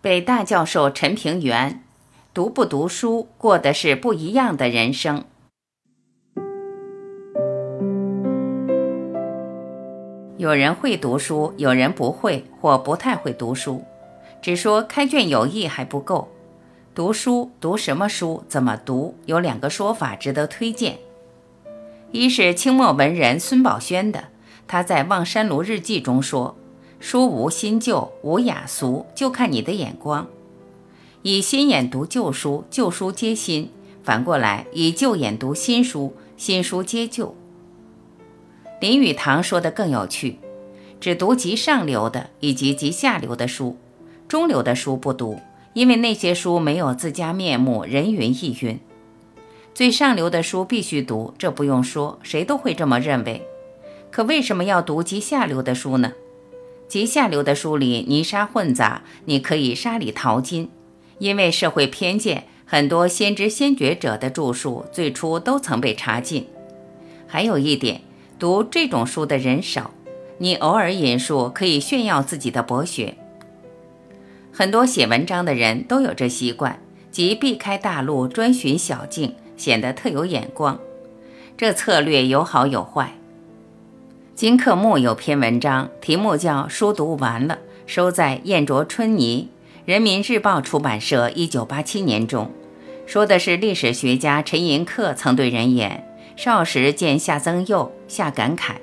北大教授陈平原，读不读书，过的是不一样的人生。有人会读书，有人不会或不太会读书。只说开卷有益还不够，读书读什么书，怎么读，有两个说法值得推荐。一是清末文人孙宝轩的，他在《望山庐日记》中说：“书无新旧，无雅俗，就看你的眼光。以新眼读旧书，旧书皆新；反过来，以旧眼读新书，新书皆旧。”林语堂说的更有趣，只读极上流的以及极下流的书，中流的书不读，因为那些书没有自家面目，人云亦云。最上流的书必须读，这不用说，谁都会这么认为。可为什么要读极下流的书呢？极下流的书里泥沙混杂，你可以沙里淘金，因为社会偏见，很多先知先觉者的著述最初都曾被查禁。还有一点。读这种书的人少，你偶尔引述可以炫耀自己的博学。很多写文章的人都有这习惯，即避开大路，专寻小径，显得特有眼光。这策略有好有坏。金克木有篇文章，题目叫《书读完了》，收在《燕啄春泥》，人民日报出版社一九八七年中，说的是历史学家陈寅恪曾对人言。少时见夏曾佑，夏感慨：“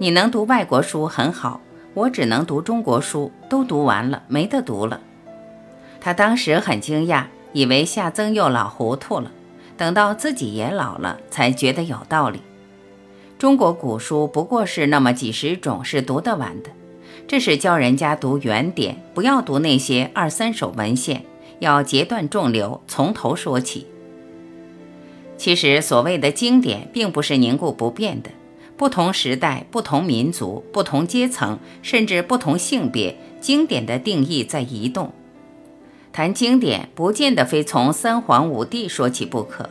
你能读外国书很好，我只能读中国书，都读完了，没得读了。”他当时很惊讶，以为夏曾佑老糊涂了。等到自己也老了，才觉得有道理。中国古书不过是那么几十种，是读得完的。这是教人家读原点，不要读那些二三手文献，要截断众流，从头说起。其实，所谓的经典并不是凝固不变的。不同时代、不同民族、不同阶层，甚至不同性别，经典的定义在移动。谈经典，不见得非从三皇五帝说起不可。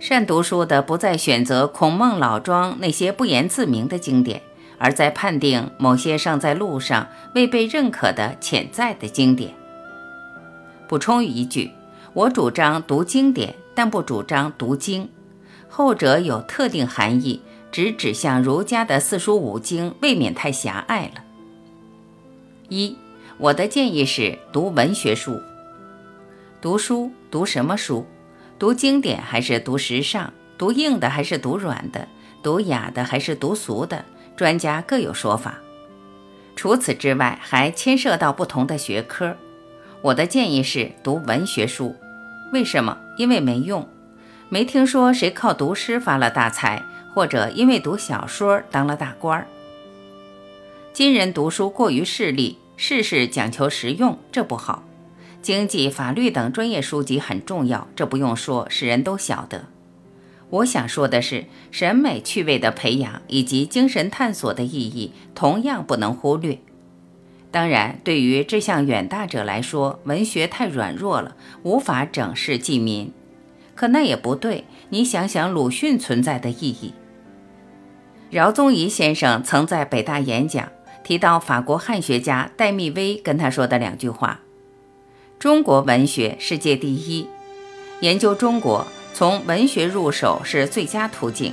善读书的不再选择孔孟老庄那些不言自明的经典，而在判定某些尚在路上、未被认可的潜在的经典。补充一句，我主张读经典。但不主张读经，后者有特定含义，只指向儒家的四书五经，未免太狭隘了。一，我的建议是读文学书。读书读什么书？读经典还是读时尚？读硬的还是读软的？读雅的还是读俗的？专家各有说法。除此之外，还牵涉到不同的学科。我的建议是读文学书。为什么？因为没用，没听说谁靠读诗发了大财，或者因为读小说当了大官儿。今人读书过于势利，事事讲求实用，这不好。经济、法律等专业书籍很重要，这不用说，是人都晓得。我想说的是，审美趣味的培养以及精神探索的意义，同样不能忽略。当然，对于志向远大者来说，文学太软弱了，无法整世济民。可那也不对。你想想鲁迅存在的意义。饶宗颐先生曾在北大演讲，提到法国汉学家戴密威跟他说的两句话：“中国文学世界第一，研究中国从文学入手是最佳途径。”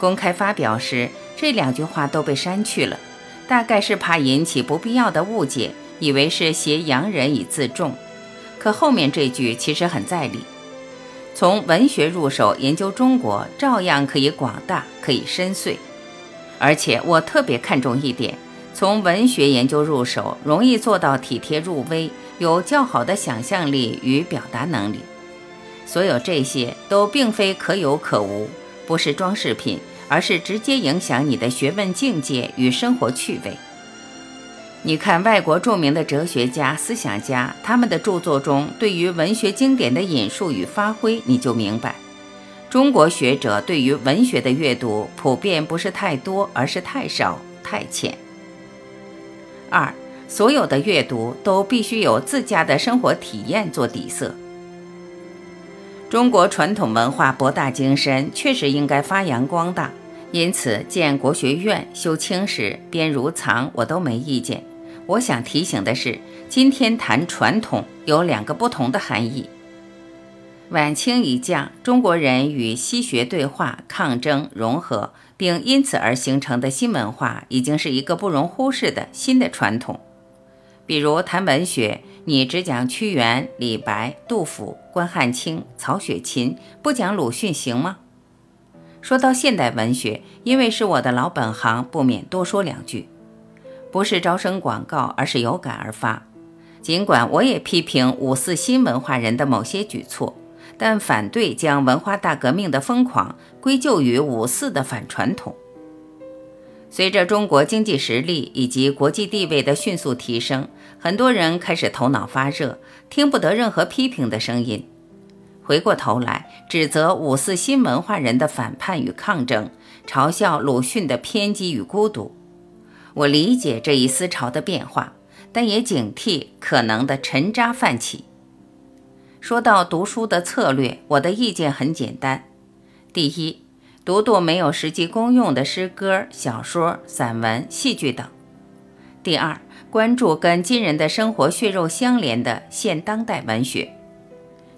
公开发表时，这两句话都被删去了。大概是怕引起不必要的误解，以为是挟洋人以自重。可后面这句其实很在理。从文学入手研究中国，照样可以广大，可以深邃。而且我特别看重一点：从文学研究入手，容易做到体贴入微，有较好的想象力与表达能力。所有这些都并非可有可无，不是装饰品。而是直接影响你的学问境界与生活趣味。你看外国著名的哲学家、思想家，他们的著作中对于文学经典的引述与发挥，你就明白。中国学者对于文学的阅读，普遍不是太多，而是太少、太浅。二，所有的阅读都必须有自家的生活体验做底色。中国传统文化博大精深，确实应该发扬光大。因此，建国学院、修清史、编儒藏，我都没意见。我想提醒的是，今天谈传统有两个不同的含义。晚清一降，中国人与西学对话、抗争、融合，并因此而形成的新文化，已经是一个不容忽视的新的传统。比如谈文学，你只讲屈原、李白、杜甫、关汉卿、曹雪芹，不讲鲁迅行吗？说到现代文学，因为是我的老本行，不免多说两句。不是招生广告，而是有感而发。尽管我也批评五四新文化人的某些举措，但反对将文化大革命的疯狂归咎于五四的反传统。随着中国经济实力以及国际地位的迅速提升，很多人开始头脑发热，听不得任何批评的声音。回过头来指责五四新文化人的反叛与抗争，嘲笑鲁迅的偏激与孤独。我理解这一思潮的变化，但也警惕可能的沉渣泛起。说到读书的策略，我的意见很简单：第一，读读没有实际功用的诗歌、小说、散文、戏剧等；第二，关注跟今人的生活血肉相连的现当代文学；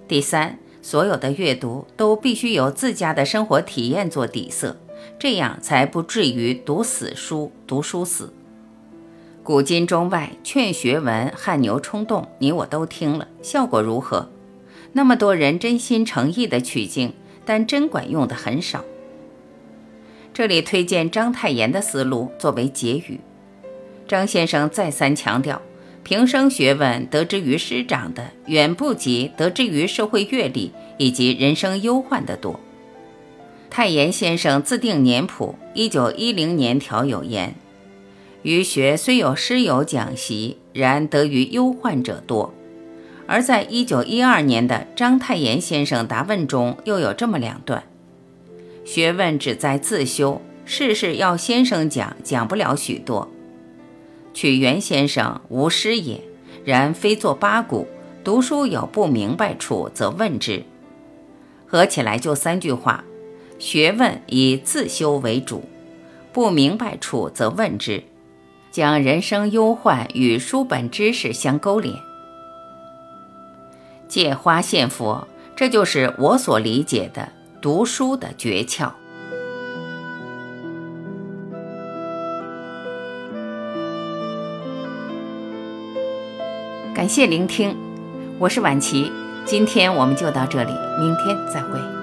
第三。所有的阅读都必须有自家的生活体验做底色，这样才不至于读死书、读书死。古今中外劝学文、汗牛充栋，你我都听了，效果如何？那么多人真心诚意的取经，但真管用的很少。这里推荐章太炎的思路作为结语。张先生再三强调。平生学问得之于师长的，远不及得之于社会阅历以及人生忧患的多。太炎先生自定年谱，一九一零年条有言：“余学虽有师友讲习，然得于忧患者多。”而在一九一二年的章太炎先生答问中，又有这么两段：“学问只在自修，事事要先生讲，讲不了许多。”取袁先生无师也，然非作八股。读书有不明白处，则问之。合起来就三句话：学问以自修为主，不明白处则问之，将人生忧患与书本知识相勾连。借花献佛，这就是我所理解的读书的诀窍。感谢聆听，我是婉琪，今天我们就到这里，明天再会。